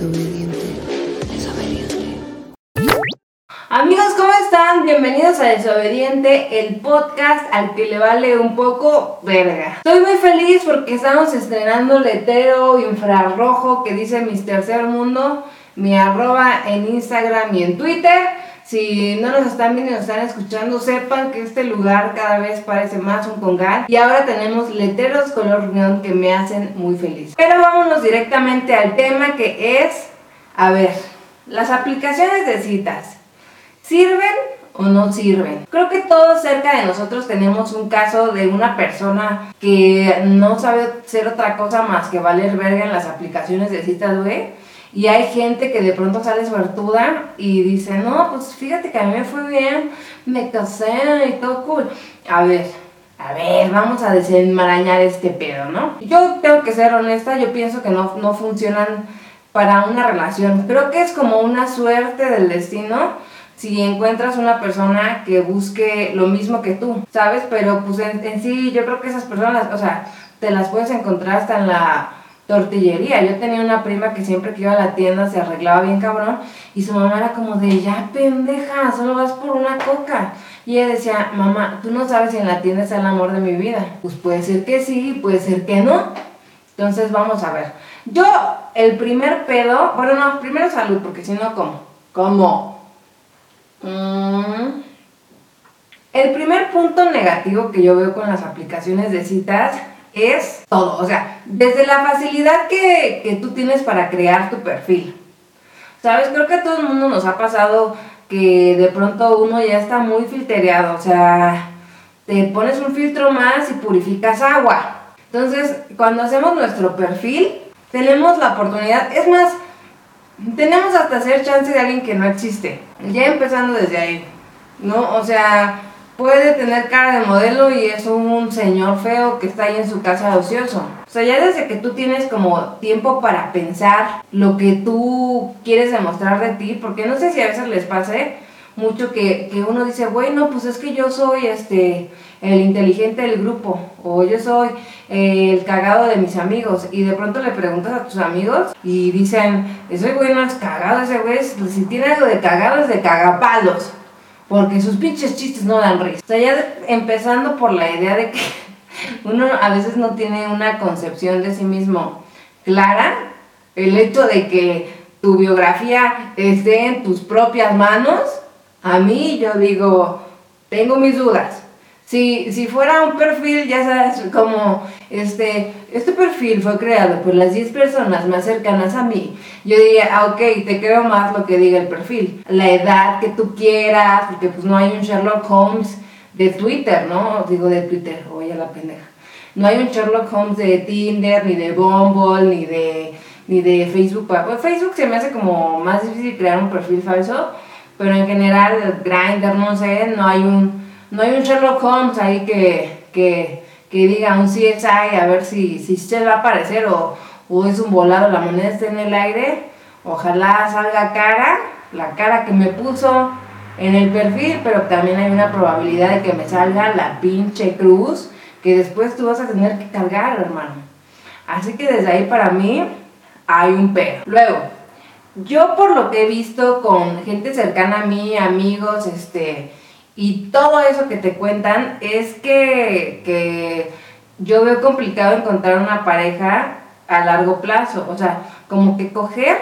Desobediente. Amigos, ¿cómo están? Bienvenidos a Desobediente, el podcast al que le vale un poco verga. Estoy muy feliz porque estamos estrenando letero infrarrojo que dice Mis Tercer Mundo, mi arroba en Instagram y en Twitter. Si no nos están viendo y nos están escuchando, sepan que este lugar cada vez parece más un congal. Y ahora tenemos letreros color neón que me hacen muy feliz. Pero vámonos directamente al tema que es, a ver, las aplicaciones de citas. ¿Sirven o no sirven? Creo que todos cerca de nosotros tenemos un caso de una persona que no sabe ser otra cosa más que valer verga en las aplicaciones de citas, güey. Y hay gente que de pronto sale suertuda y dice, no, pues fíjate que a mí me fue bien, me casé y todo cool. A ver, a ver, vamos a desenmarañar este pedo, ¿no? Yo tengo que ser honesta, yo pienso que no, no funcionan para una relación. Creo que es como una suerte del destino si encuentras una persona que busque lo mismo que tú, ¿sabes? Pero pues en, en sí yo creo que esas personas, o sea, te las puedes encontrar hasta en la tortillería. Yo tenía una prima que siempre que iba a la tienda se arreglaba bien cabrón y su mamá era como de, ya pendeja, solo vas por una coca. Y ella decía, mamá, tú no sabes si en la tienda está el amor de mi vida. Pues puede ser que sí, puede ser que no. Entonces vamos a ver. Yo, el primer pedo, bueno, no, primero salud, porque si no, ¿cómo? ¿Cómo? Mm. El primer punto negativo que yo veo con las aplicaciones de citas es todo. O sea, desde la facilidad que, que tú tienes para crear tu perfil. ¿Sabes? Creo que a todo el mundo nos ha pasado que de pronto uno ya está muy filtreado. O sea, te pones un filtro más y purificas agua. Entonces, cuando hacemos nuestro perfil, tenemos la oportunidad. Es más, tenemos hasta hacer chance de alguien que no existe. Ya empezando desde ahí. ¿No? O sea, puede tener cara de modelo y es un señor feo que está ahí en su casa ocioso. O sea, ya desde que tú tienes como tiempo para pensar lo que tú quieres demostrar de ti, porque no sé si a veces les pase mucho que, que uno dice, bueno, pues es que yo soy este el inteligente del grupo o yo soy el cagado de mis amigos y de pronto le preguntas a tus amigos y dicen, ese güey no es cagado, ese güey si tiene algo de cagado es de cagapalos porque sus pinches chistes no dan risa. O sea, ya empezando por la idea de que uno a veces no tiene una concepción de sí mismo clara, el hecho de que tu biografía esté en tus propias manos, a mí yo digo, tengo mis dudas. Si, si fuera un perfil, ya sabes, como este, este perfil fue creado por las 10 personas más cercanas a mí, yo diría, ah, ok, te creo más lo que diga el perfil. La edad que tú quieras, porque pues no hay un Sherlock Holmes de Twitter, ¿no? Digo de Twitter, oye la pendeja. No hay un Sherlock Holmes de Tinder, ni de Bumble, ni de, ni de Facebook. Pues Facebook se me hace como más difícil crear un perfil falso, pero en general, Grindr, no sé, no hay un no hay un Sherlock Holmes ahí que, que, que diga un CSI a ver si, si se va a aparecer o, o es un volado, la moneda está en el aire. Ojalá salga cara, la cara que me puso en el perfil, pero también hay una probabilidad de que me salga la pinche cruz que después tú vas a tener que cargar, hermano. Así que desde ahí para mí hay un pero. Luego, yo por lo que he visto con gente cercana a mí, amigos, este, y todo eso que te cuentan es que, que yo veo complicado encontrar una pareja a largo plazo. O sea, como que coger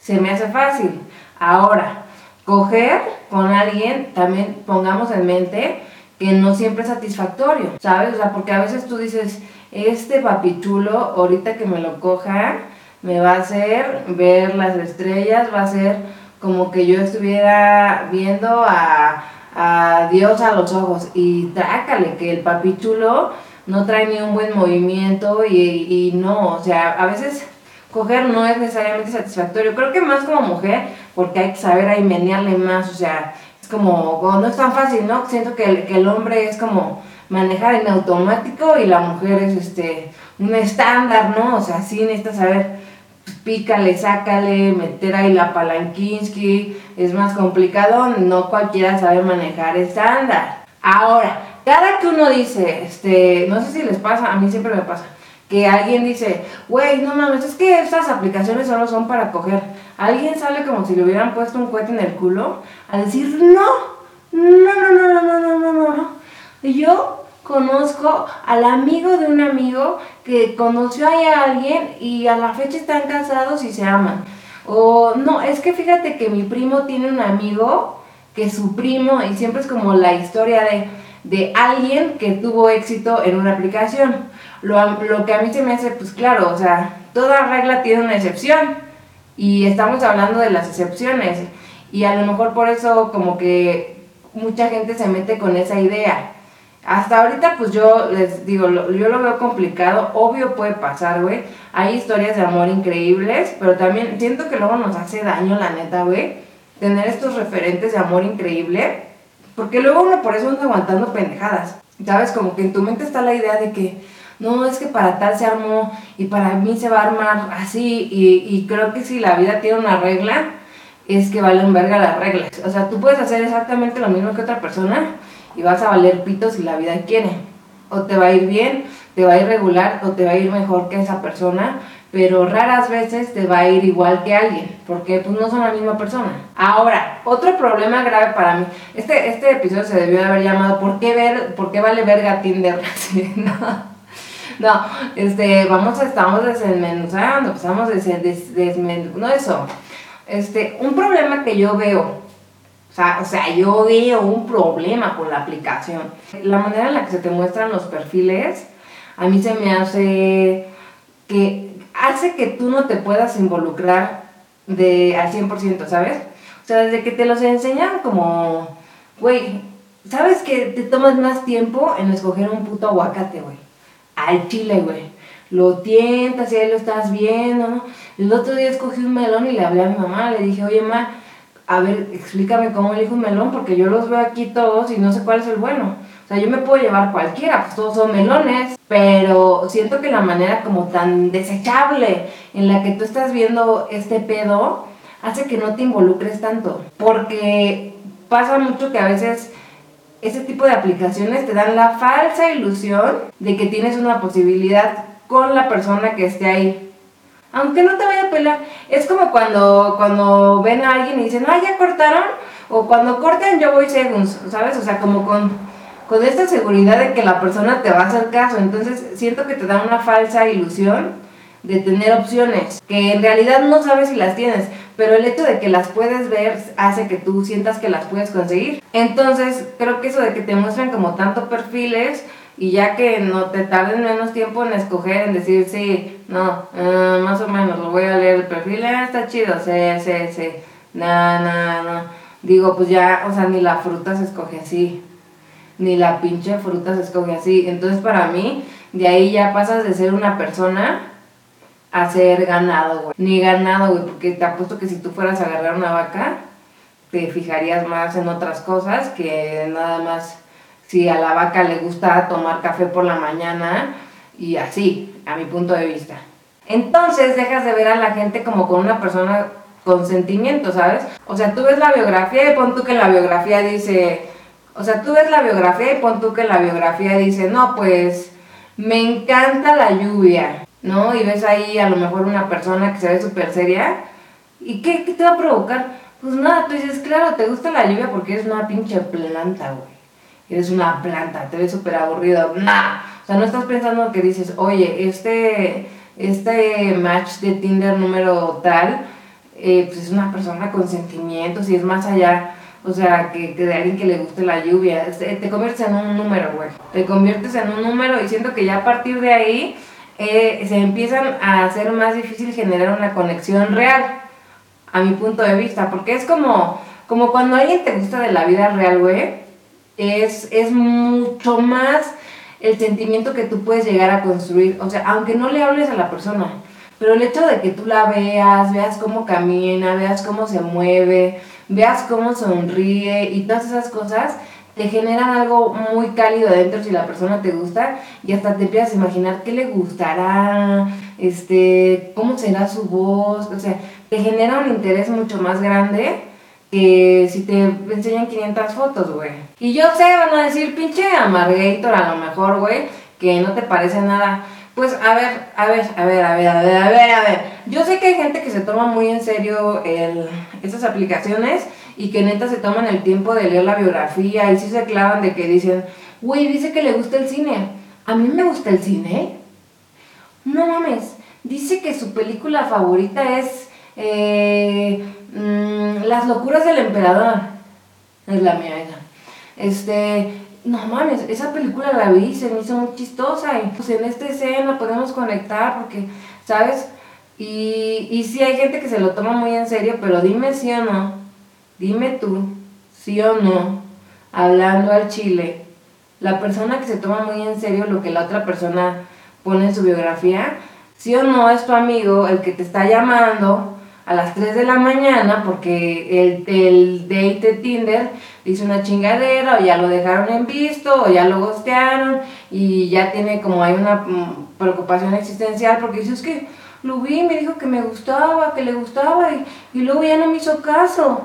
se me hace fácil. Ahora, coger con alguien, también pongamos en mente que no siempre es satisfactorio, ¿sabes? O sea, porque a veces tú dices, este papichulo, ahorita que me lo coja, me va a hacer ver las estrellas, va a ser como que yo estuviera viendo a a Dios a los ojos y trácale que el papi chulo no trae ni un buen movimiento y, y no, o sea, a veces coger no es necesariamente satisfactorio. Creo que más como mujer, porque hay que saber ahí menearle más, o sea, es como, no es tan fácil, ¿no? Siento que el, que el hombre es como manejar en automático y la mujer es este un estándar, ¿no? O sea, sí necesitas saber pícale, sácale, meter ahí la palanquinsky, es más complicado, no cualquiera sabe manejar estándar. Ahora, cada que uno dice, este, no sé si les pasa, a mí siempre me pasa, que alguien dice, güey, no mames, es que estas aplicaciones solo son para coger. Alguien sale como si le hubieran puesto un cohete en el culo a decir, no, no, no, no, no, no, no, no, no. Y yo conozco al amigo de un amigo que conoció a alguien y a la fecha están casados y se aman. O no, es que fíjate que mi primo tiene un amigo que su primo, y siempre es como la historia de, de alguien que tuvo éxito en una aplicación. Lo, lo que a mí se me hace, pues claro, o sea, toda regla tiene una excepción. Y estamos hablando de las excepciones. Y a lo mejor por eso como que mucha gente se mete con esa idea. Hasta ahorita, pues yo les digo, yo lo veo complicado, obvio puede pasar, güey. Hay historias de amor increíbles, pero también siento que luego nos hace daño, la neta, güey, tener estos referentes de amor increíble, porque luego uno por eso anda aguantando pendejadas. ¿Sabes? Como que en tu mente está la idea de que, no, es que para tal se armó y para mí se va a armar así, y, y creo que si la vida tiene una regla, es que valen verga las reglas. O sea, tú puedes hacer exactamente lo mismo que otra persona y vas a valer pito si la vida quiere. O te va a ir bien, te va a ir regular o te va a ir mejor que esa persona, pero raras veces te va a ir igual que alguien, porque pues no son la misma persona. Ahora, otro problema grave para mí, este, este episodio se debió de haber llamado ¿Por qué, ver, por qué vale verga Tinder? no, no, este, vamos, estamos desmenuzando, estamos des, des, desmenuzando, no eso, este, un problema que yo veo o sea, yo veo un problema con la aplicación. La manera en la que se te muestran los perfiles, a mí se me hace que hace que tú no te puedas involucrar de al 100%, ¿sabes? O sea, desde que te los enseñan como, güey, ¿sabes que te tomas más tiempo en escoger un puto aguacate, güey? Al chile, güey. Lo tientas y ahí lo estás viendo, ¿no? El otro día escogí un melón y le hablé a mi mamá, le dije, oye, mamá, a ver, explícame cómo elijo un melón, porque yo los veo aquí todos y no sé cuál es el bueno. O sea, yo me puedo llevar cualquiera, pues todos son melones, pero siento que la manera como tan desechable en la que tú estás viendo este pedo hace que no te involucres tanto. Porque pasa mucho que a veces ese tipo de aplicaciones te dan la falsa ilusión de que tienes una posibilidad con la persona que esté ahí aunque no te vaya a pelar. Es como cuando, cuando ven a alguien y dicen, ah, ya cortaron, o cuando cortan yo voy segundos, ¿sabes? O sea, como con, con esta seguridad de que la persona te va a hacer caso. Entonces siento que te da una falsa ilusión de tener opciones, que en realidad no sabes si las tienes, pero el hecho de que las puedes ver hace que tú sientas que las puedes conseguir. Entonces creo que eso de que te muestran como tanto perfiles, y ya que no te tarden menos tiempo en escoger, en decir, sí, no, uh, más o menos, lo voy a leer el perfil, ah, está chido, sí, sí, sí, no, no, no. Digo, pues ya, o sea, ni la fruta se escoge así, ni la pinche fruta se escoge así. Entonces, para mí, de ahí ya pasas de ser una persona a ser ganado, güey. Ni ganado, güey, porque te apuesto que si tú fueras a agarrar una vaca, te fijarías más en otras cosas que nada más si a la vaca le gusta tomar café por la mañana y así, a mi punto de vista. Entonces dejas de ver a la gente como con una persona con sentimiento, ¿sabes? O sea, tú ves la biografía y pon tú que la biografía dice, o sea, tú ves la biografía y pon tú que la biografía dice, no, pues me encanta la lluvia, ¿no? Y ves ahí a lo mejor una persona que se ve súper seria. ¿Y qué, te va a provocar? Pues nada, tú dices, claro, te gusta la lluvia porque eres una pinche planta, güey eres una planta, te ves súper aburrido, nah. O sea, no estás pensando que dices, oye, este, este match de Tinder número tal, eh, pues es una persona con sentimientos y es más allá, o sea, que, de alguien que le guste la lluvia. Te, conviertes en un número, güey. Te conviertes en un número y siento que ya a partir de ahí eh, se empiezan a hacer más difícil generar una conexión real, a mi punto de vista, porque es como, como cuando alguien te gusta de la vida real, güey es, es mucho más el sentimiento que tú puedes llegar a construir. O sea, aunque no le hables a la persona, pero el hecho de que tú la veas, veas cómo camina, veas cómo se mueve, veas cómo sonríe y todas esas cosas, te generan algo muy cálido adentro si la persona te gusta y hasta te empiezas a imaginar qué le gustará, este, cómo será su voz, o sea, te genera un interés mucho más grande que si te enseñan 500 fotos, güey. Y yo sé, van a decir, pinche Amargator a lo mejor, güey, que no te parece nada. Pues a ver, a ver, a ver, a ver, a ver, a ver, a ver. Yo sé que hay gente que se toma muy en serio el, estas aplicaciones y que neta se toman el tiempo de leer la biografía y sí se clavan de que dicen, güey, dice que le gusta el cine. A mí me gusta el cine. No mames. Dice que su película favorita es eh, mm, Las locuras del emperador. Es la mía. Este, no mames, esa película la vi se me hizo muy chistosa. Y pues en esta escena podemos conectar porque, ¿sabes? Y, y sí hay gente que se lo toma muy en serio, pero dime sí o no. Dime tú, sí o no, hablando al chile, la persona que se toma muy en serio lo que la otra persona pone en su biografía, sí o no es tu amigo el que te está llamando a las 3 de la mañana porque el, el date de Tinder dice una chingadera o ya lo dejaron en visto o ya lo gostearon y ya tiene como hay una mm, preocupación existencial porque dices que lo vi, me dijo que me gustaba, que le gustaba y, y luego ya no me hizo caso.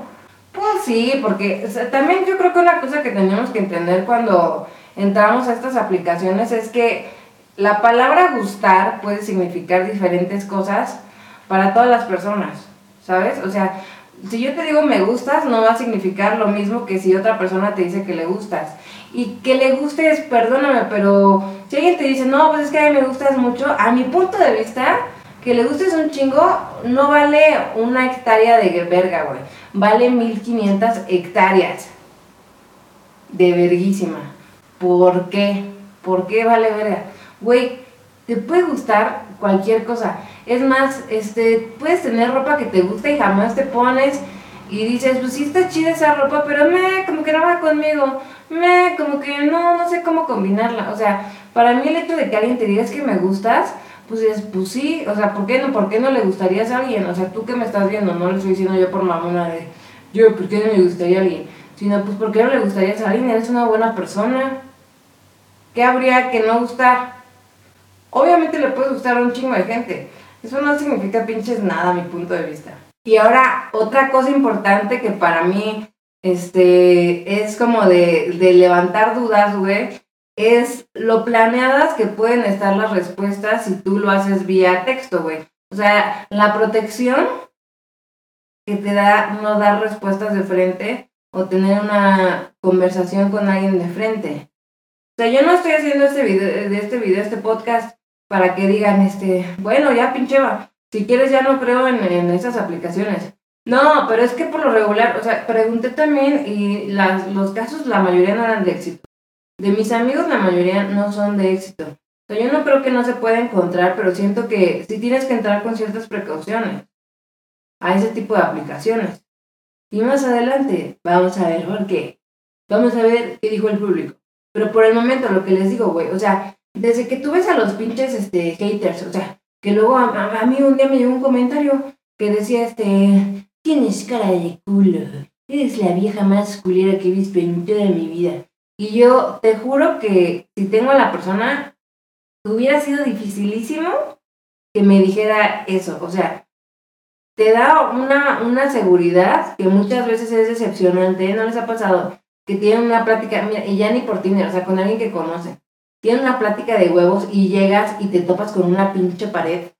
Pues sí, porque también yo creo que una cosa que tenemos que entender cuando entramos a estas aplicaciones es que la palabra gustar puede significar diferentes cosas para todas las personas, ¿sabes? O sea, si yo te digo me gustas, no va a significar lo mismo que si otra persona te dice que le gustas. Y que le gustes, perdóname, pero si alguien te dice, no, pues es que a mí me gustas mucho, a mi punto de vista, que le gustes un chingo no vale una hectárea de verga, güey. Vale 1500 hectáreas de verguísima. ¿Por qué? ¿Por qué vale verga? Güey, te puede gustar cualquier cosa. Es más, este, puedes tener ropa que te gusta y jamás te pones y dices, pues sí está chida esa ropa, pero me, como que no va conmigo. Me, como que no, no sé cómo combinarla. O sea, para mí el hecho de que alguien te diga es que me gustas, pues es, pues sí, o sea, ¿por qué no, por qué no le gustarías a alguien? O sea, tú que me estás viendo, no le estoy diciendo yo por mamona de, yo, ¿por qué no me gustaría a alguien? Sino, pues, ¿por qué no le gustarías a alguien? Eres una buena persona. ¿Qué habría que no gustar? Obviamente le puede gustar a un chingo de gente. Eso no significa pinches nada a mi punto de vista. Y ahora, otra cosa importante que para mí, este, es como de, de levantar dudas, güey, es lo planeadas que pueden estar las respuestas si tú lo haces vía texto, güey. O sea, la protección que te da no dar respuestas de frente o tener una conversación con alguien de frente. O sea, yo no estoy haciendo este video, de este video, este podcast, para que digan, este, bueno, ya pinche si quieres ya no creo en, en esas aplicaciones. No, pero es que por lo regular, o sea, pregunté también y las, los casos, la mayoría no eran de éxito. De mis amigos, la mayoría no son de éxito. O sea, yo no creo que no se pueda encontrar, pero siento que sí tienes que entrar con ciertas precauciones a ese tipo de aplicaciones. Y más adelante, vamos a ver por qué. Vamos a ver qué dijo el público. Pero por el momento, lo que les digo, güey, o sea, desde que tú ves a los pinches este, haters, o sea, que luego a, mí un día me llegó un comentario que decía, este, tienes cara de culo, eres la vieja más culera que he visto en toda mi vida. Y yo te juro que si tengo a la persona, hubiera sido dificilísimo que me dijera eso. O sea, te da una, una seguridad que muchas veces es decepcionante. ¿No les ha pasado? Que tienen una plática, mira, y ya ni por Tinder, o sea, con alguien que conoce. Tienen una plática de huevos y llegas y te topas con una pinche pared.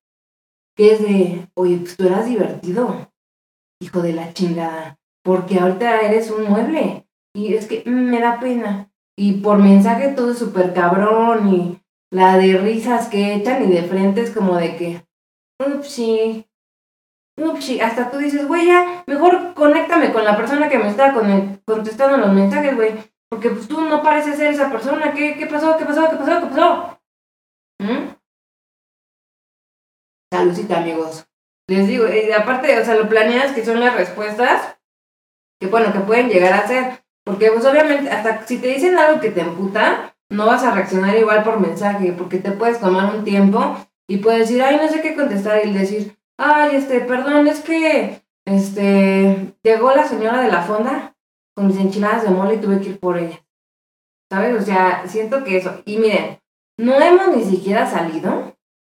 Que es de, oye, pues tú eras divertido. Hijo de la chingada. Porque ahorita eres un mueble. Y es que mm, me da pena. Y por mensaje todo es súper cabrón y la de risas que echan y de frente es como de que, upsi, upsi, hasta tú dices, güey, ya, mejor conéctame con la persona que me está contestando los mensajes, güey, porque pues tú no pareces ser esa persona, ¿qué, qué pasó, qué pasó, qué pasó, qué pasó? ¿Mm? Saludcita, amigos. Les digo, y aparte, o sea, lo planeas que son las respuestas que, bueno, que pueden llegar a ser. Porque pues obviamente, hasta si te dicen algo que te emputa, no vas a reaccionar igual por mensaje, porque te puedes tomar un tiempo y puedes decir, ay, no sé qué contestar, y decir, ay, este, perdón, es que, este, llegó la señora de la fonda con mis enchiladas de mole y tuve que ir por ella. ¿Sabes? O sea, siento que eso. Y miren, no hemos ni siquiera salido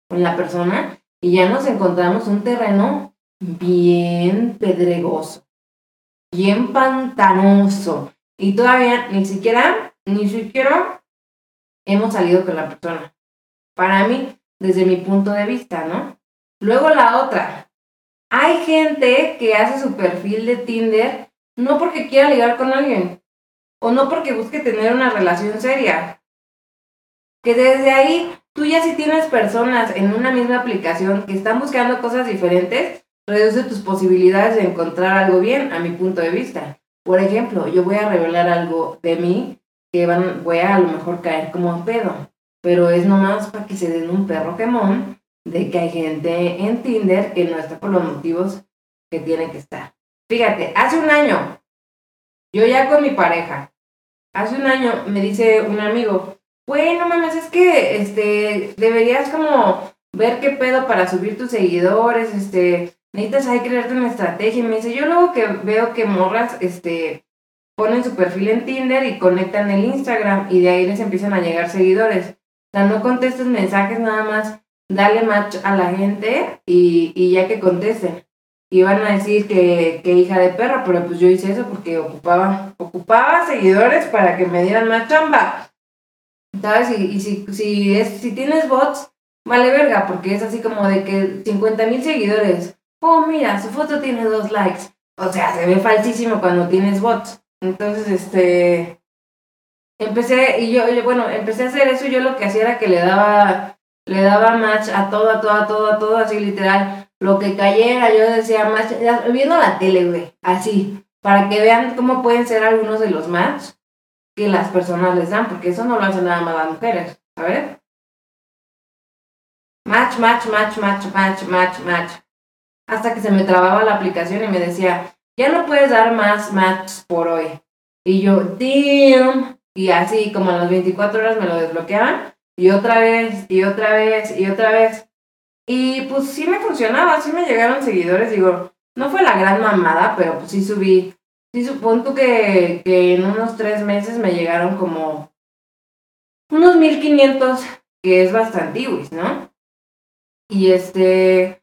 con la persona y ya nos encontramos un terreno bien pedregoso, bien pantanoso. Y todavía ni siquiera, ni siquiera hemos salido con la persona. Para mí, desde mi punto de vista, ¿no? Luego la otra. Hay gente que hace su perfil de Tinder no porque quiera ligar con alguien o no porque busque tener una relación seria. Que desde ahí tú ya si tienes personas en una misma aplicación que están buscando cosas diferentes, reduce tus posibilidades de encontrar algo bien, a mi punto de vista. Por ejemplo, yo voy a revelar algo de mí que van, voy a a lo mejor caer como un pedo, pero es nomás para que se den un perro quemón de que hay gente en Tinder que no está por los motivos que tiene que estar. Fíjate, hace un año, yo ya con mi pareja, hace un año me dice un amigo, bueno, mames, es que este, deberías como ver qué pedo para subir tus seguidores, este, necesitas ahí crearte una estrategia. Y me dice, yo luego que veo que morras, este, ponen su perfil en Tinder y conectan el Instagram y de ahí les empiezan a llegar seguidores. O sea, no contestes mensajes nada más, dale match a la gente y, y ya que contesten. Y van a decir que, que, hija de perra, pero pues yo hice eso porque ocupaba, ocupaba seguidores para que me dieran más chamba. ¿Sabes? Y, si, si, es, si tienes bots, vale verga, porque es así como de que 50 mil seguidores. Oh, mira, su foto tiene dos likes. O sea, se ve falsísimo cuando tienes bots. Entonces, este, empecé, y yo, bueno, empecé a hacer eso yo lo que hacía era que le daba, le daba match a todo, a todo, a todo, a todo, así literal. Lo que cayera, yo decía match, viendo la tele, güey, así, para que vean cómo pueden ser algunos de los match que las personas les dan, porque eso no lo hacen nada más las mujeres, ¿sabes? Match, match, match, match, match, match, match. Hasta que se me trababa la aplicación y me decía, ya no puedes dar más matches por hoy. Y yo, damn. Y así, como a las 24 horas me lo desbloqueaban. Y otra vez, y otra vez, y otra vez. Y pues sí me funcionaba, sí me llegaron seguidores. Digo, no fue la gran mamada, pero pues sí subí. Sí supongo que, que en unos tres meses me llegaron como unos 1500, que es bastante, ¿no? Y este,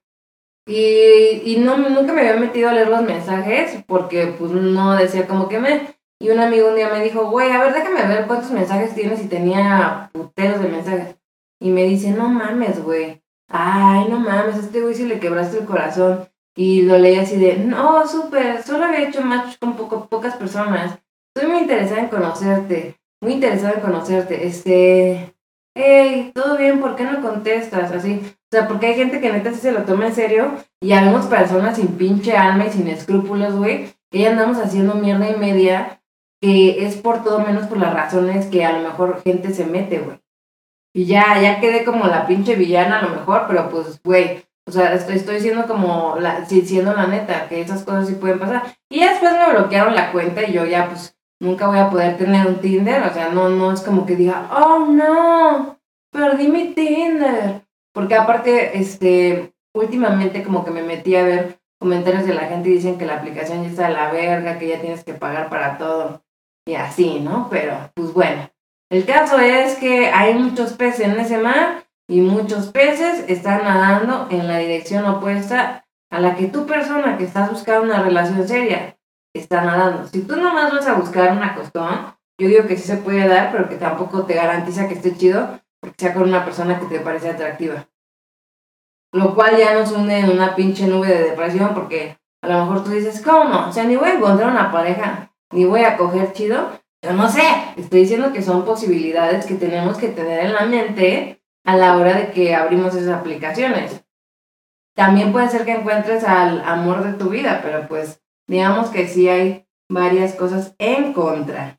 y, y no, nunca me había metido a leer los mensajes porque pues no decía como que me... Y un amigo un día me dijo, güey, a ver, déjame ver cuántos mensajes tienes y tenía puteros de mensajes. Y me dice, no mames, güey. Ay, no mames, a este güey si le quebraste el corazón. Y lo leí así de, no, súper, solo había hecho match con poco, pocas personas. Estoy muy interesada en conocerte, muy interesada en conocerte. Este, hey, ¿todo bien? ¿Por qué no contestas? Así, o sea, porque hay gente que neta sí se lo toma en serio y habemos personas sin pinche alma y sin escrúpulos, güey, que ya andamos haciendo mierda y media, que es por todo menos por las razones que a lo mejor gente se mete, güey. Y ya, ya quedé como la pinche villana a lo mejor, pero pues, güey, o sea, estoy, estoy siendo como, la, siendo la neta, que esas cosas sí pueden pasar. Y después me bloquearon la cuenta y yo ya, pues, nunca voy a poder tener un Tinder, o sea, no, no es como que diga, oh no, perdí mi Tinder. Porque aparte, este, últimamente como que me metí a ver comentarios de la gente y dicen que la aplicación ya está a la verga, que ya tienes que pagar para todo y así, ¿no? Pero, pues bueno, el caso es que hay muchos peces en ese mar y muchos peces están nadando en la dirección opuesta a la que tu persona que estás buscando una relación seria está nadando. Si tú nomás vas a buscar una costón, yo digo que sí se puede dar, pero que tampoco te garantiza que esté chido, porque sea con una persona que te parece atractiva. Lo cual ya nos une en una pinche nube de depresión porque a lo mejor tú dices, ¿cómo? O sea, ni voy a encontrar una pareja, ni voy a coger chido. Yo no sé, estoy diciendo que son posibilidades que tenemos que tener en la mente a la hora de que abrimos esas aplicaciones. También puede ser que encuentres al amor de tu vida, pero pues digamos que sí hay varias cosas en contra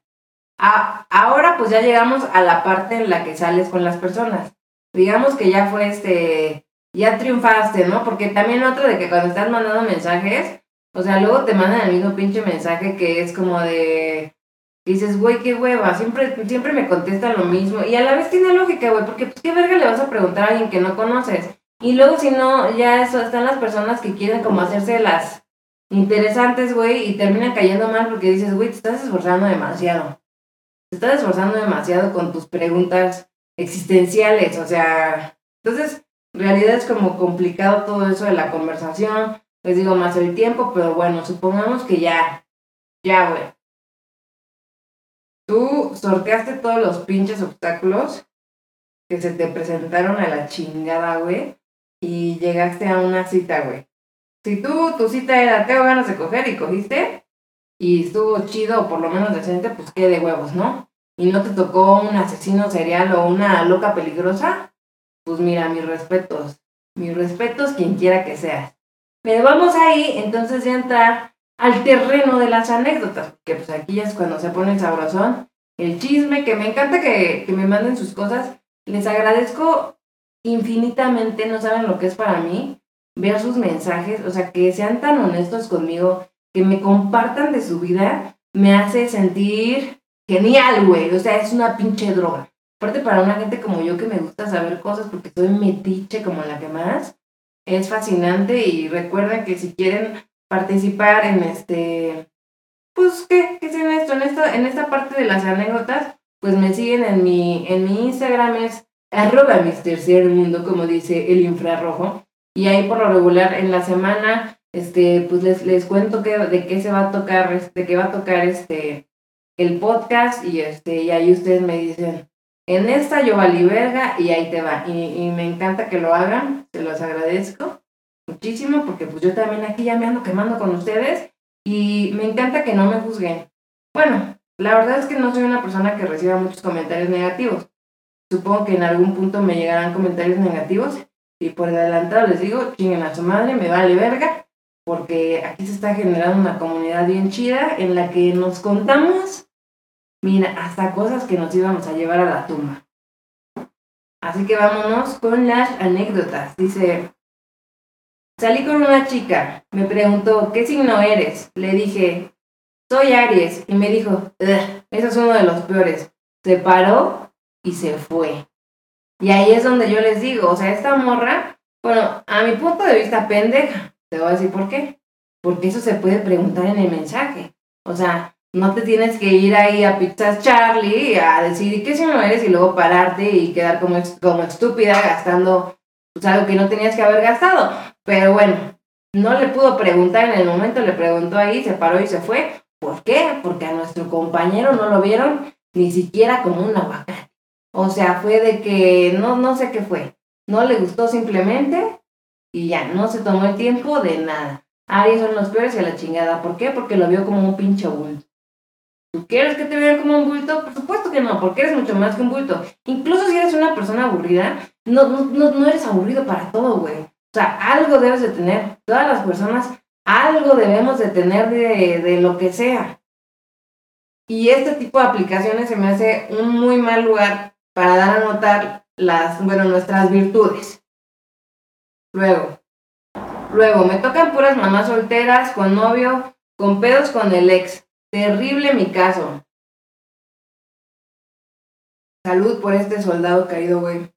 ahora pues ya llegamos a la parte en la que sales con las personas. Digamos que ya fue este, ya triunfaste, ¿no? Porque también otro de que cuando estás mandando mensajes, o sea, luego te mandan el mismo pinche mensaje que es como de, dices, güey, qué hueva, siempre, siempre me contestan lo mismo. Y a la vez tiene lógica, güey, porque pues qué verga le vas a preguntar a alguien que no conoces. Y luego si no, ya eso, están las personas que quieren como hacerse las interesantes, güey, y terminan cayendo mal porque dices, güey, te estás esforzando demasiado te estás esforzando demasiado con tus preguntas existenciales, o sea, entonces, en realidad es como complicado todo eso de la conversación, les digo más el tiempo, pero bueno, supongamos que ya, ya, güey. Tú sorteaste todos los pinches obstáculos que se te presentaron a la chingada, güey, y llegaste a una cita, güey. Si tú, tu cita era, tengo ganas de coger y cogiste, y estuvo chido, o por lo menos decente, pues qué de huevos, ¿no? Y no te tocó un asesino serial o una loca peligrosa, pues mira, mis respetos. Mis respetos quien quiera que seas. Pero vamos ahí, entonces ya entrar al terreno de las anécdotas, que pues aquí ya es cuando se pone el sabrosón, el chisme, que me encanta que, que me manden sus cosas. Les agradezco infinitamente, no saben lo que es para mí, ver sus mensajes, o sea, que sean tan honestos conmigo, que me compartan de su vida, me hace sentir genial, güey. O sea, es una pinche droga. Aparte, para una gente como yo que me gusta saber cosas porque soy metiche como la que más, es fascinante y recuerden que si quieren participar en este, pues, ¿qué? ¿Qué es en esto? En esta, en esta parte de las anécdotas, pues me siguen en mi, en mi Instagram, es arroba mis tercer mundo, como dice el infrarrojo. Y ahí por lo regular en la semana, este, pues les, les cuento que, de qué se va a tocar, de qué va a tocar este, el podcast y este, y ahí ustedes me dicen, en esta yo valí verga y ahí te va. Y, y, me encanta que lo hagan, se los agradezco muchísimo porque pues yo también aquí ya me ando quemando con ustedes y me encanta que no me juzguen. Bueno, la verdad es que no soy una persona que reciba muchos comentarios negativos. Supongo que en algún punto me llegarán comentarios negativos y por adelantado les digo, chinguen a su madre, me vale verga, porque aquí se está generando una comunidad bien chida en la que nos contamos, mira, hasta cosas que nos íbamos a llevar a la tumba. Así que vámonos con las anécdotas. Dice, salí con una chica, me preguntó, ¿qué signo eres? Le dije, soy Aries, y me dijo, eso es uno de los peores. Se paró y se fue. Y ahí es donde yo les digo, o sea, esta morra, bueno, a mi punto de vista pendeja, te voy a decir por qué. Porque eso se puede preguntar en el mensaje. O sea, no te tienes que ir ahí a Pizzas Charlie a decir qué si no eres y luego pararte y quedar como, como estúpida gastando pues, algo que no tenías que haber gastado. Pero bueno, no le pudo preguntar en el momento, le preguntó ahí, se paró y se fue. ¿Por qué? Porque a nuestro compañero no lo vieron ni siquiera como un aguacate. O sea, fue de que no, no sé qué fue. No le gustó simplemente y ya, no se tomó el tiempo de nada. Aries son los peores y a la chingada. ¿Por qué? Porque lo vio como un pinche bulto. ¿Tú quieres que te vean como un bulto? Por supuesto que no, porque eres mucho más que un bulto. Incluso si eres una persona aburrida, no, no, no eres aburrido para todo, güey. O sea, algo debes de tener. Todas las personas, algo debemos de tener de, de lo que sea. Y este tipo de aplicaciones se me hace un muy mal lugar para dar a notar las, bueno, nuestras virtudes. Luego, luego, me tocan puras mamás solteras, con novio, con pedos con el ex. Terrible mi caso. Salud por este soldado caído, güey.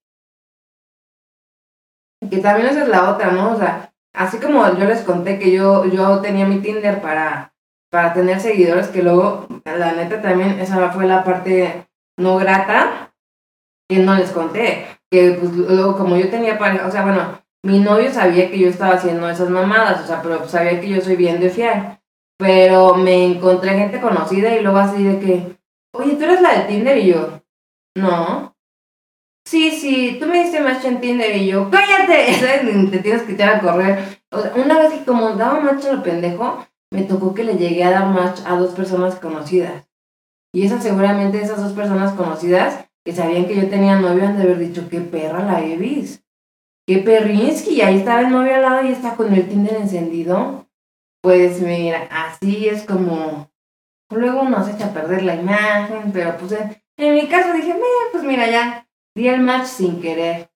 Que también esa es la otra, ¿no? O sea, así como yo les conté que yo, yo tenía mi Tinder para, para tener seguidores, que luego, la neta también, esa fue la parte no grata que no les conté, que pues luego como yo tenía pareja, o sea, bueno, mi novio sabía que yo estaba haciendo esas mamadas, o sea, pero sabía que yo soy bien de fiar. Pero me encontré gente conocida y luego así de que, oye, tú eres la de Tinder y yo, no. Sí, sí, tú me diste match en Tinder y yo, cállate, te tienes que echar a correr. O sea, una vez que como daba match a lo pendejo, me tocó que le llegué a dar match a dos personas conocidas. Y esas seguramente esas dos personas conocidas que sabían que yo tenía novio han de haber dicho, qué perra la Evis. Qué perrinsky, ahí estaba el novio al lado y está con el Tinder encendido. Pues mira, así es como... Luego uno se echa a perder la imagen, pero pues en, mi caso dije, pues mira ya, di el match sin querer.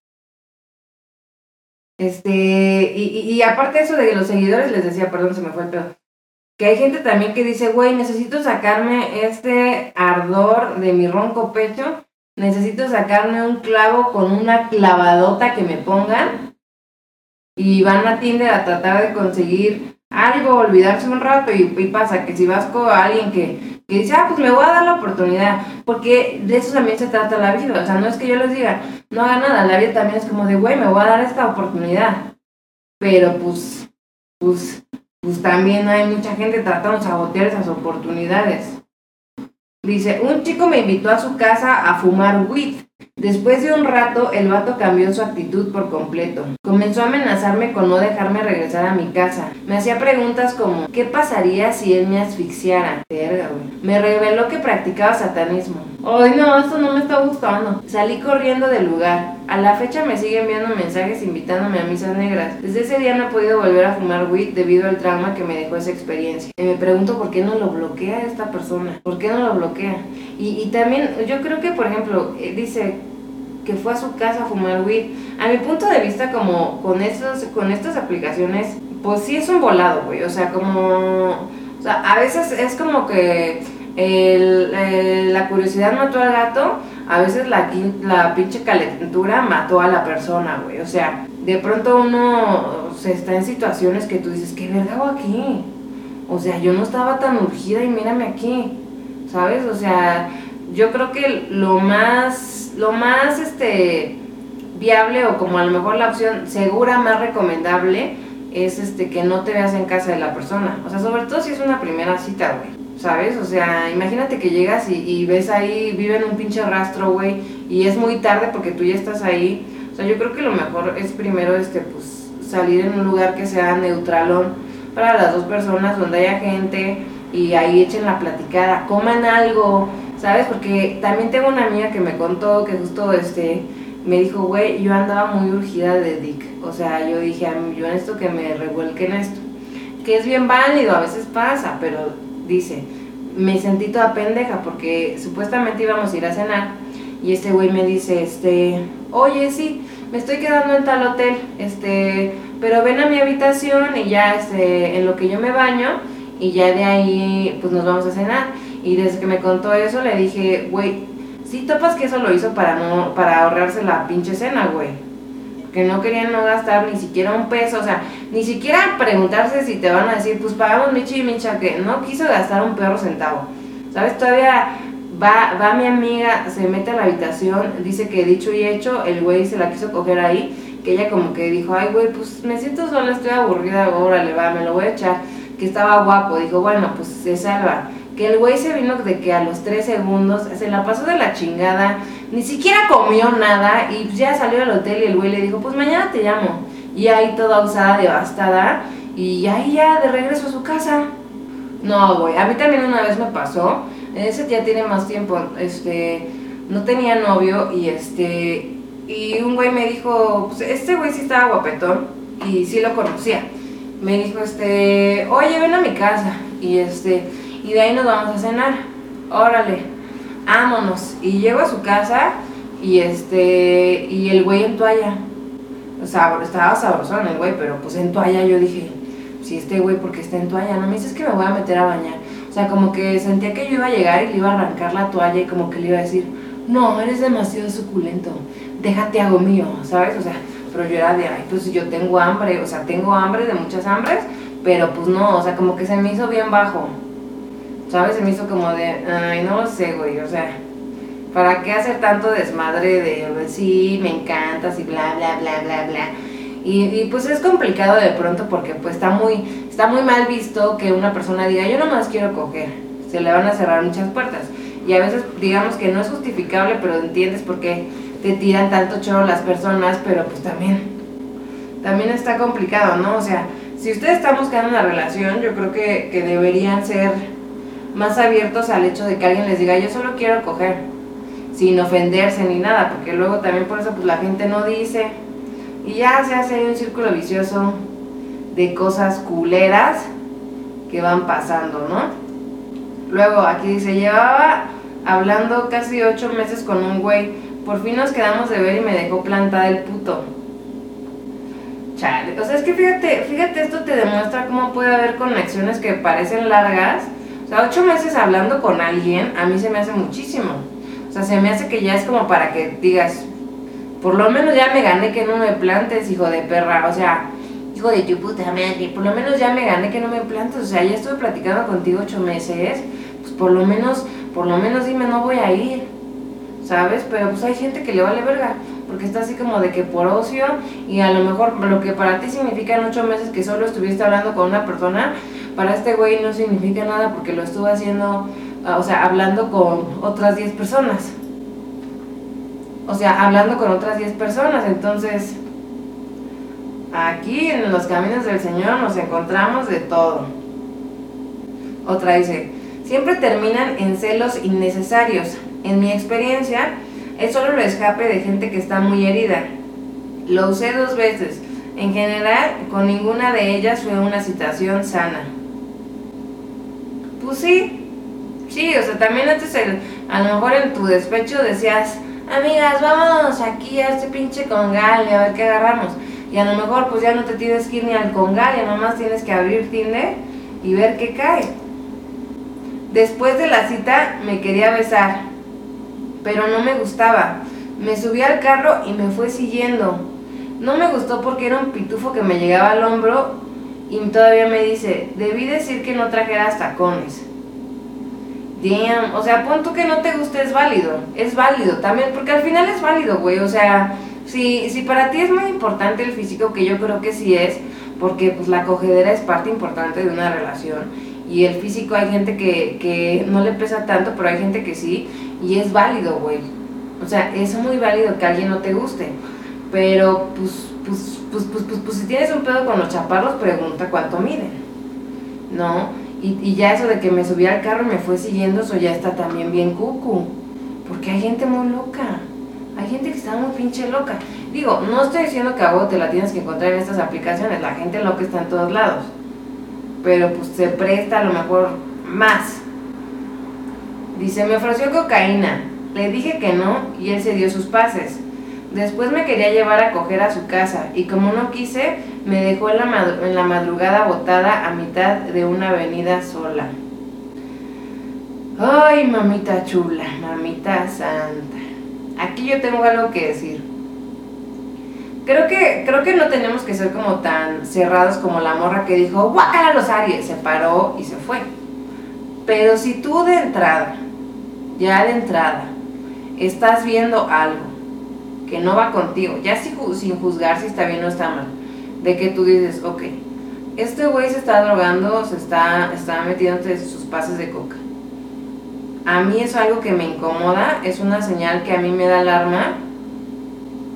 Este, y, y, aparte eso de los seguidores, les decía, perdón, se me fue el pedo. Que hay gente también que dice, güey, necesito sacarme este ardor de mi ronco pecho necesito sacarme un clavo con una clavadota que me pongan y van a Tinder a tratar de conseguir algo, olvidarse un rato y, pasa que si vas con alguien que, que, dice, ah, pues me voy a dar la oportunidad, porque de eso también se trata la vida, o sea, no es que yo les diga, no haga nada, la vida también es como de, güey, me voy a dar esta oportunidad, pero pues, pues, pues también hay mucha gente tratando de sabotear esas oportunidades. Dice, un chico me invitó a su casa a fumar weed. Después de un rato, el vato cambió su actitud por completo. Comenzó a amenazarme con no dejarme regresar a mi casa. Me hacía preguntas como, ¿qué pasaría si él me asfixiara? Verga. Me reveló que practicaba satanismo. Ay, no, esto no me está gustando. Salí corriendo del lugar. A la fecha me sigue enviando mensajes invitándome a misas negras. Desde ese día no he podido volver a fumar weed debido al trauma que me dejó esa experiencia. Y me pregunto por qué no lo bloquea esta persona. ¿Por qué no lo bloquea? Y, y también, yo creo que, por ejemplo, eh, dice que fue a su casa a fumar weed. A mi punto de vista, como con, estos, con estas aplicaciones, pues sí es un volado, güey. O sea, como... O sea, a veces es como que la curiosidad mató al gato, a veces la, la pinche calentura mató a la persona, güey. O sea, de pronto uno se está en situaciones que tú dices, ¿qué verga hago aquí? O sea, yo no estaba tan urgida y mírame aquí, ¿sabes? O sea, yo creo que lo más, lo más, este, viable o como a lo mejor la opción segura más recomendable es este que no te veas en casa de la persona. O sea, sobre todo si es una primera cita, güey. ¿Sabes? O sea, imagínate que llegas y, ves ahí, vive en un pinche rastro, güey, y es muy tarde porque tú ya estás ahí. O sea, yo creo que lo mejor es primero, este, pues, salir en un lugar que sea neutralón para las dos personas, donde haya gente y ahí echen la platicada, coman algo, ¿sabes? Porque también tengo una amiga que me contó que justo, este, me dijo, güey, yo andaba muy urgida de dick. O sea, yo dije, "A mí, yo necesito que me revuelquen esto. Que es bien válido, a veces pasa, pero dice, me sentí toda pendeja porque supuestamente íbamos a ir a cenar y este güey me dice, este, oye, sí, me estoy quedando en tal hotel, este, pero ven a mi habitación y ya, este, en lo que yo me baño y ya de ahí, pues nos vamos a cenar. Y desde que me contó eso, le dije, güey, sí topas que eso lo hizo para no, para ahorrarse la pinche cena, güey. Que no querían no gastar ni siquiera un peso, o sea, ni siquiera preguntarse si te van a decir, pues pagamos michi y micha, que no quiso gastar un perro centavo. ¿Sabes? Todavía va, va mi amiga, se mete a la habitación, dice que dicho y hecho, el güey se la quiso coger ahí, que ella como que dijo, ay güey, pues me siento sola, estoy aburrida, órale, va, me lo voy a echar. Que estaba guapo, dijo, bueno, pues se salva. Que el güey se vino de que a los tres segundos se la pasó de la chingada, ni siquiera comió nada y pues ya salió al hotel y el güey le dijo, pues mañana te llamo. Y ahí toda usada, devastada, y ahí ya de regreso a su casa. No, güey, a mí también una vez me pasó, ese ya tiene más tiempo, este, no tenía novio y este, y un güey me dijo, pues este güey sí estaba guapetón y sí lo conocía. Me dijo, este, oye, ven a mi casa y este, y de ahí nos vamos a cenar, órale, vámonos. Y llego a su casa y este, y el güey en toalla, o sea, estaba sabrosón el güey, pero pues en toalla yo dije, si este güey porque está en toalla, no me dices que me voy a meter a bañar. O sea, como que sentía que yo iba a llegar y le iba a arrancar la toalla y como que le iba a decir, no, eres demasiado suculento, déjate hago mío, ¿sabes? O sea, pero yo era de, ay, pues yo tengo hambre, o sea, tengo hambre de muchas hambres, pero pues no, o sea, como que se me hizo bien bajo, ¿sabes? Se me hizo como de, ay, no lo sé, güey, o sea, ¿para qué hacer tanto desmadre de, sí, me encantas y bla, bla, bla, bla, bla? Y, pues es complicado de pronto porque pues está muy, está muy mal visto que una persona diga, yo nomás quiero coger, se le van a cerrar muchas puertas. Y a veces digamos que no es justificable, pero entiendes por qué te tiran tanto choro las personas, pero pues también, también está complicado, ¿no? O sea, si ustedes están buscando una relación, yo creo que deberían ser más abiertos al hecho de que alguien les diga, yo solo quiero coger, sin ofenderse ni nada, porque luego también por eso pues la gente no dice, y ya se hace un círculo vicioso de cosas culeras que van pasando, ¿no? Luego aquí dice, llevaba hablando casi ocho meses con un güey, por fin nos quedamos de ver y me dejó plantada el puto. Chale, o sea, es que fíjate, fíjate, esto te demuestra cómo puede haber conexiones que parecen largas. Sea, ocho meses hablando con alguien, a mí se me hace muchísimo. O sea, se me hace que ya es como para que digas, por lo menos ya me gané que no me plantes, hijo de perra. O sea, hijo de tu puta madre, por lo menos ya me gané que no me plantes. O sea, ya estuve platicando contigo ocho meses, pues por lo menos, por lo menos dime, no voy a ir. ¿Sabes? Pero pues hay gente que le vale verga, porque está así como de que por ocio y a lo mejor lo que para ti significan ocho meses que solo estuviste hablando con una persona, para este güey no significa nada porque lo estuvo haciendo, o sea, hablando con otras 10 personas. O sea, hablando con otras 10 personas. Entonces, aquí en los caminos del Señor nos encontramos de todo. Otra dice, siempre terminan en celos innecesarios. En mi experiencia, es solo el escape de gente que está muy herida. Lo usé dos veces. En general, con ninguna de ellas fue una situación sana. Pues sí, sí, o sea, también antes a lo mejor en tu despecho decías, amigas, vámonos aquí a este pinche congal y a ver qué agarramos. Y a lo mejor pues ya no te tienes que ir ni al congal, ya nomás tienes que abrir Tinder y ver qué cae. Después de la cita me quería besar, pero no me gustaba. Me subí al carro y me fue siguiendo. No me gustó porque era un pitufo que me llegaba al hombro y todavía me dice, debí decir que no trajeras tacones. Damn, o sea, punto que no te guste es válido, es válido también, porque al final es válido, güey, o sea, si, si para ti es muy importante el físico, que yo creo que sí es, porque pues la cogedera es parte importante de una relación, y el físico hay gente que, que no le pesa tanto, pero hay gente que sí, y es válido, güey, o sea, es muy válido que alguien no te guste, pero pues, pues, pues, pues, pues, pues si tienes un pedo con los chaparros, pregunta cuánto miden, ¿no? Y, ya eso de que me subí al carro y me fue siguiendo, eso ya está también bien cucu. Porque hay gente muy loca. Hay gente que está muy pinche loca. Digo, no estoy diciendo que a vos te la tienes que encontrar en estas aplicaciones. La gente loca está en todos lados. Pero pues se presta a lo mejor más. Dice, me ofreció cocaína. Le dije que no y él se dio sus pases. Después me quería llevar a coger a su casa y como no quise, me dejó en la, en la madrugada botada a mitad de una avenida sola. Ay, mamita chula, mamita santa. Aquí yo tengo algo que decir. Creo que, creo que no tenemos que ser como tan cerrados como la morra que dijo, guácala los Aries, se paró y se fue. Pero si tú de entrada, ya de entrada, estás viendo algo que no va contigo, ya sin juzgar si está bien o está mal, de que tú dices, ok, este güey se está drogando, se está, está metiéndose sus pases de coca. A mí es algo que me incomoda, es una señal que a mí me da alarma.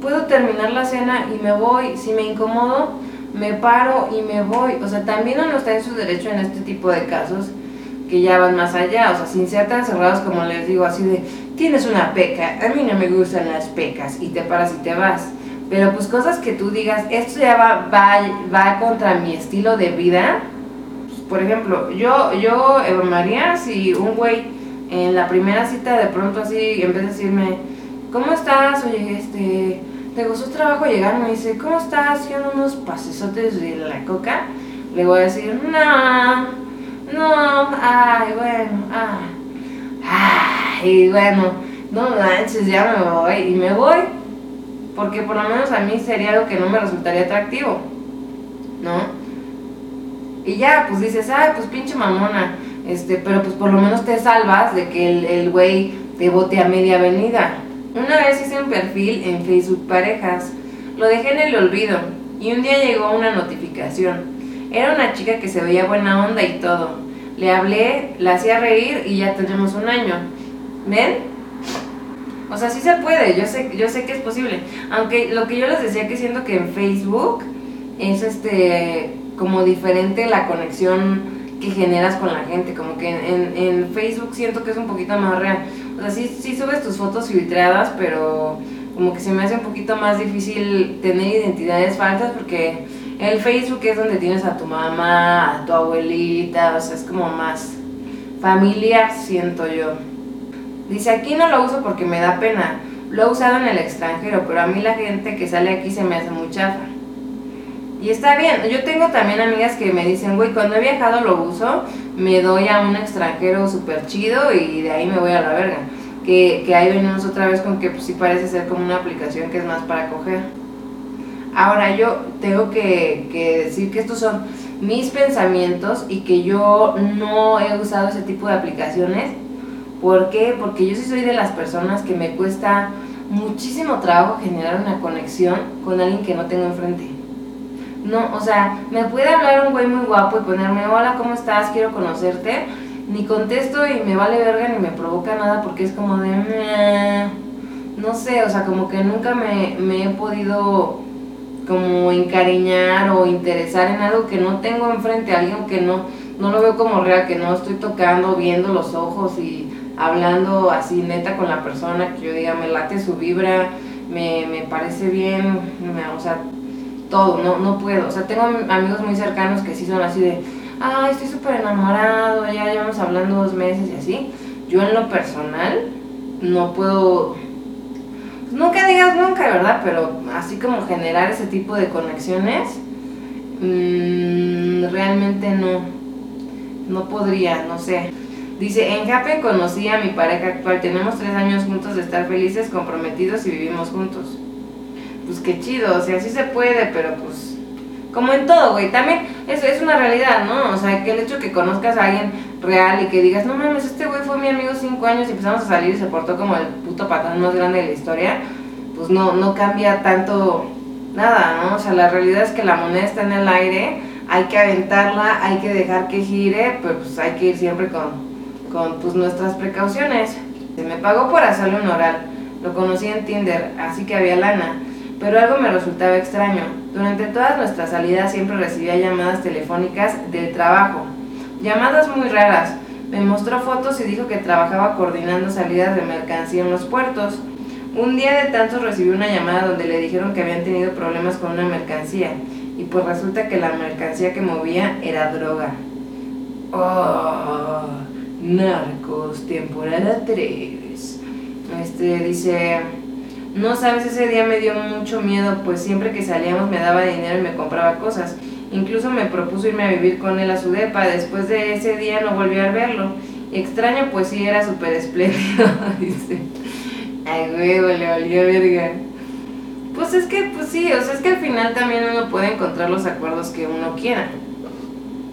Puedo terminar la cena y me voy. Si me incomodo, me paro y me voy. O sea, también uno está en su derecho en este tipo de casos que ya van más allá. O sea, sin ser tan cerrados como les digo, así de, tienes una peca, a mí no me gustan las pecas y te paras y te vas. Pero pues cosas que tú digas, esto ya va, va, va contra mi estilo de vida. Pues, por ejemplo, yo, yo, Eva María, si un güey en la primera cita de pronto así, en vez de decirme, ¿cómo estás? Oye, este, ¿te gustó trabajo llegar? Me dice, ¿cómo estás? Haciendo unos pasesotes de la coca. Le voy a decir, no, no, ay, bueno, ah, ay, bueno, no manches, ya me voy y me voy porque por lo menos a mí sería algo que no me resultaría atractivo, ¿no? Y ya, pues dices, ay, pues pinche mamona, este, pero pues por lo menos te salvas de que el güey te bote a media avenida. Una vez hice un perfil en Facebook Parejas, lo dejé en el olvido y un día llegó una notificación. Era una chica que se veía buena onda y todo. Le hablé, la hacía reír y ya tenemos un año. ¿Ven? O sea, sí se puede, yo sé, yo sé que es posible. Aunque lo que yo les decía que siento que en Facebook es este como diferente la conexión que generas con la gente. Como que en, en Facebook siento que es un poquito más real. O sea, sí, sí subes tus fotos filtradas, pero como que se me hace un poquito más difícil tener identidades falsas porque el Facebook es donde tienes a tu mamá, a tu abuelita, o sea, es como más familiar, siento yo. Dice, aquí no lo uso porque me da pena. Lo he usado en el extranjero, pero a mí la gente que sale aquí se me hace muy chafa. Y está bien, yo tengo también amigas que me dicen, güey, cuando he viajado lo uso, me doy a un extranjero súper chido y de ahí me voy a la verga. Que, que ahí venimos otra vez con que pues sí parece ser como una aplicación que es más para coger. Ahora yo tengo que, que decir que estos son mis pensamientos y que yo no he usado ese tipo de aplicaciones ¿Por qué? Porque yo sí soy de las personas que me cuesta muchísimo trabajo generar una conexión con alguien que no tengo enfrente. No, o sea, me puede hablar un güey muy guapo y ponerme, hola, ¿cómo estás? Quiero conocerte. Ni contesto y me vale verga ni me provoca nada porque es como de, no, sé, o sea, como que nunca me he podido como encariñar o interesar en algo que no tengo enfrente, alguien que no, no lo veo como real, que no estoy tocando, viendo los ojos y hablando así neta con la persona, que yo diga, me late su vibra, me, me parece bien, me- o sea, todo, no, no puedo. O sea, tengo amigos muy cercanos que sí son así de, ay, estoy súper enamorado, ya llevamos hablando dos meses y así. Yo en lo personal no puedo, nunca digas nunca, ¿verdad? Pero así como generar ese tipo de conexiones, mm, realmente no, no podría, no sé. Dice, en Jape conocí a mi pareja actual, tenemos tres años juntos de estar felices, comprometidos y vivimos juntos. Pues qué chido, o sea, sí se puede, pero pues como en todo, güey, también es, es una realidad, ¿no? O sea, que el hecho que conozcas a alguien real y que digas, no mames, este güey fue mi amigo cinco años y empezamos a salir y se portó como el puto patán más grande de la historia, pues no, no cambia tanto nada, ¿no? O sea, la realidad es que la moneda está en el aire, hay que aventarla, hay que dejar que gire, pero pues hay que ir siempre con, con pues, nuestras precauciones. Se me pagó por hacerle un oral, lo conocí en Tinder, así que había lana, pero algo me resultaba extraño. Durante todas nuestras salidas siempre recibía llamadas telefónicas del trabajo, llamadas muy raras. Me mostró fotos y dijo que trabajaba coordinando salidas de mercancía en los puertos. Un día de tantos recibí una llamada donde le dijeron que habían tenido problemas con una mercancía y pues resulta que la mercancía que movía era droga. Oh, Narcos, temporada 3. Este dice, no sabes, ese día me dio mucho miedo, pues siempre que salíamos me daba dinero y me compraba cosas. Incluso me propuso irme a vivir con él a su depa. Después de ese día no volví a verlo. Extraño, pues sí, era súper espléndido, dice. Ay, huevo, le valía verga. Pues es que, pues sí, o sea, es que al final también uno puede encontrar los acuerdos que uno quiera.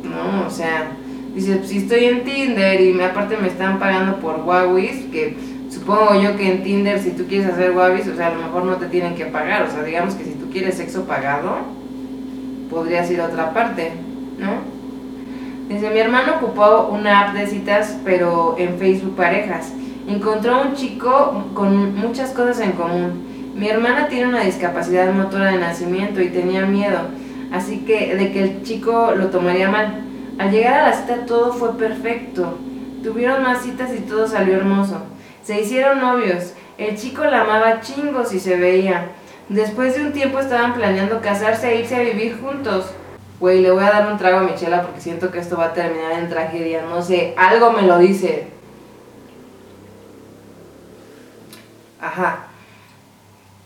¿No? O sea, dice, pues, si estoy en Tinder y aparte me están pagando por Huawei, que supongo yo que en Tinder si tú quieres hacer Huawei, o sea, a lo mejor no te tienen que pagar. O sea, digamos que si tú quieres sexo pagado, podrías ir a otra parte, ¿no? Dice, mi hermano ocupó una app de citas, pero en Facebook parejas. Encontró un chico con muchas cosas en común. Mi hermana tiene una discapacidad motora de nacimiento y tenía miedo, así que de que el chico lo tomaría mal. Al llegar a la cita todo fue perfecto. Tuvieron más citas y todo salió hermoso. Se hicieron novios. El chico la amaba chingos y se veía. Después de un tiempo estaban planeando casarse e irse a vivir juntos. Güey, le voy a dar un trago a Michela porque siento que esto va a terminar en tragedia. No sé, algo me lo dice. Ajá.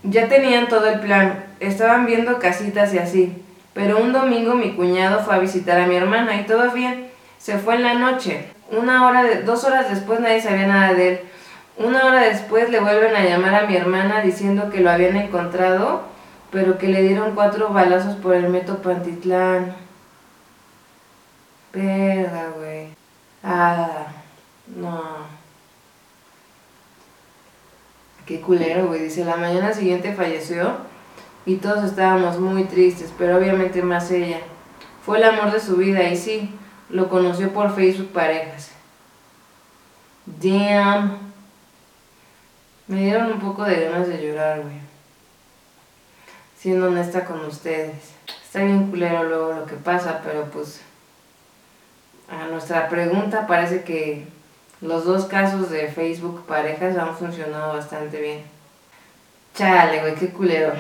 Ya tenían todo el plan. Estaban viendo casitas y así. Pero un domingo mi cuñado fue a visitar a mi hermana y todo bien. Se fue en la noche. Una hora, de, dos horas después nadie sabía nada de él. Una hora después le vuelven a llamar a mi hermana diciendo que lo habían encontrado, pero que le dieron cuatro balazos por el Meto Pantitlán. Güey. Ah, no. Qué culero, güey. Dice, la mañana siguiente falleció y todos estábamos muy tristes, pero obviamente más ella. Fue el amor de su vida y sí, lo conoció por Facebook Parejas. Damn. Me dieron un poco de ganas de llorar, güey. Siendo honesta con ustedes. Está bien culero luego lo que pasa, pero pues a nuestra pregunta parece que los dos casos de Facebook parejas han funcionado bastante bien. Chale, güey, qué culero.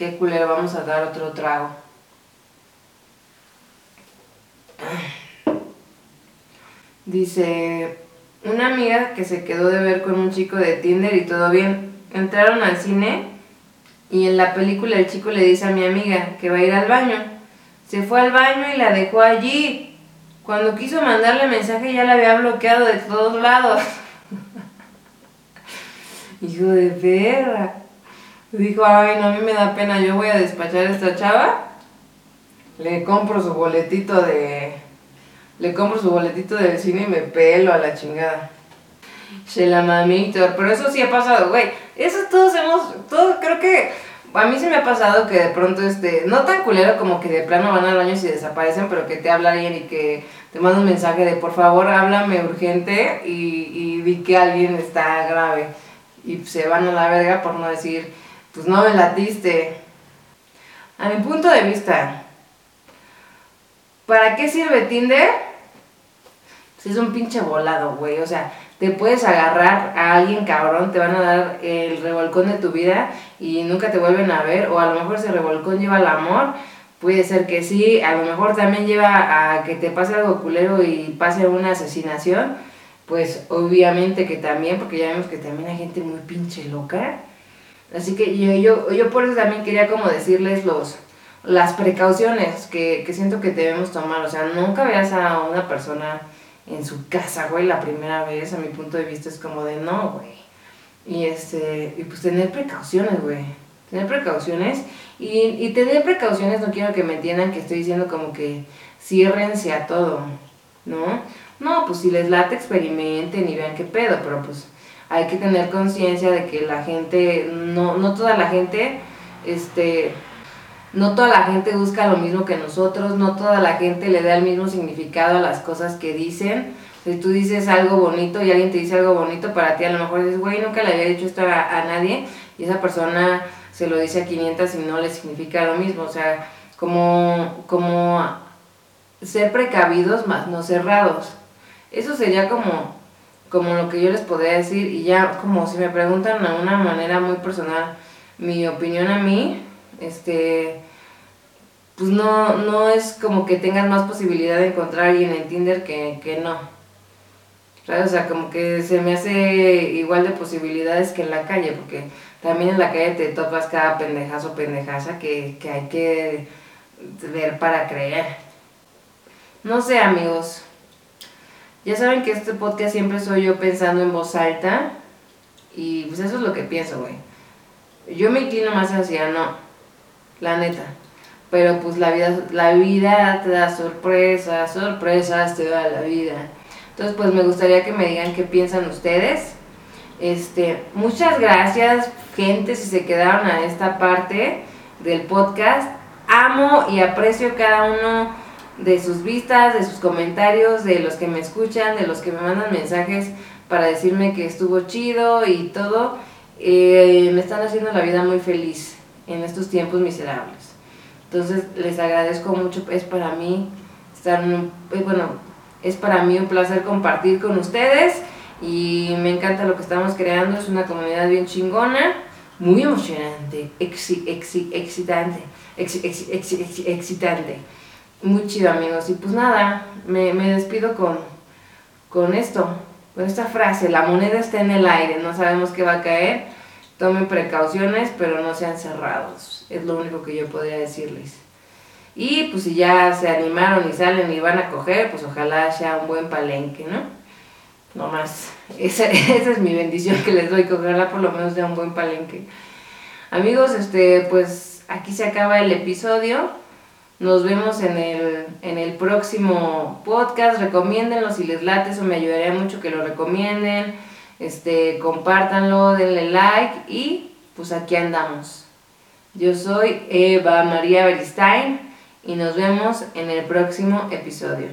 Qué culero, vamos a dar otro trago. Dice, una amiga que se quedó de ver con un chico de Tinder y todo bien. Entraron al cine y en la película el chico le dice a mi amiga que va a ir al baño. Se fue al baño y la dejó allí. Cuando quiso mandarle mensaje ya la había bloqueado de todos lados. Hijo de perra. Dijo, ay, no, a mí me da pena, yo voy a despachar a esta chava. Le compro su boletito de... Le compro su boletito del cine y me pelo a la chingada. Shela mamitor, pero eso sí ha pasado, güey. Eso todos hemos, todo, creo que a mí se me ha pasado que de pronto, este, no tan culero como que de plano van al baño y se desaparecen, pero que te habla alguien y que te manda un mensaje de por favor háblame urgente y, y vi que alguien está grave. y se van a la verga por no decir, pues no me latiste. A mi punto de vista, ¿para qué sirve Tinder? Pues es un pinche volado, güey. O sea, te puedes agarrar a alguien cabrón, te van a dar el revolcón de tu vida y nunca te vuelven a ver, o a lo mejor ese revolcón lleva al amor, puede ser que sí, a lo mejor también lleva a que te pase algo culero y pase una asesinación, pues obviamente que también, porque ya vemos que también hay gente muy pinche loca. Así que yo, yo, yo por eso también quería como decirles los, las precauciones que, que siento que debemos tomar. O sea, nunca veas a una persona en su casa, güey, la primera vez, a mi punto de vista es como de no, güey. Y este, y pues tener precauciones, güey. Tener precauciones. Y, y tener precauciones no quiero que me entiendan que estoy diciendo como que ciérrense a todo, ¿no? No, pues si les late, experimenten y vean qué pedo, pero pues hay que tener conciencia de que la gente, no, no toda la gente, este, no toda la gente busca lo mismo que nosotros, no toda la gente le da el mismo significado a las cosas que dicen. Si tú dices algo bonito y alguien te dice algo bonito para ti, a lo mejor dices, güey, nunca le había dicho esto a, a nadie y esa persona se lo dice a 500 y no le significa lo mismo. O sea, como, como ser precavidos más no cerrados. Eso sería como, como lo que yo les podría decir y ya como si me preguntan a una manera muy personal mi opinión a mí, este, pues no, no es como que tengan más posibilidad de encontrar a alguien en Tinder que, que no. O sea, como que se me hace igual de posibilidades que en la calle, porque también en la calle te topas cada pendejazo pendejaza que, que hay que ver para creer. No sé, amigos. Ya saben que este podcast siempre soy yo pensando en voz alta. Y pues eso es lo que pienso, güey. Yo me inclino más hacia no. La neta. Pero pues la vida, la vida te da sorpresas, sorpresas te da la vida. Entonces pues me gustaría que me digan qué piensan ustedes. Este, muchas gracias, gente, si se quedaron a esta parte del podcast. Amo y aprecio cada uno de sus vistas, de sus comentarios, de los que me escuchan, de los que me mandan mensajes para decirme que estuvo chido y todo. Eh, me están haciendo la vida muy feliz en estos tiempos miserables. Entonces les agradezco mucho, es para mí estar, eh, bueno, es para mí un placer compartir con ustedes y me encanta lo que estamos creando, es una comunidad bien chingona, muy emocionante, exi, exi, excitante, exi, excitante. Muy chido amigos. Y pues nada, me, me despido con, con esto, con esta frase, la moneda está en el aire, no sabemos qué va a caer, tomen precauciones, pero no sean cerrados, es lo único que yo podría decirles. Y pues si ya se animaron y salen y van a coger, pues ojalá sea un buen palenque, ¿no? No más, esa, esa es mi bendición que les doy, que ojalá por lo menos sea un buen palenque. Amigos, este, pues aquí se acaba el episodio. Nos vemos en el, en el próximo podcast. Recomiéndenlo si les late, eso me ayudaría mucho que lo recomienden. Este, compártanlo, denle like y pues aquí andamos. Yo soy Eva María Beristain y nos vemos en el próximo episodio.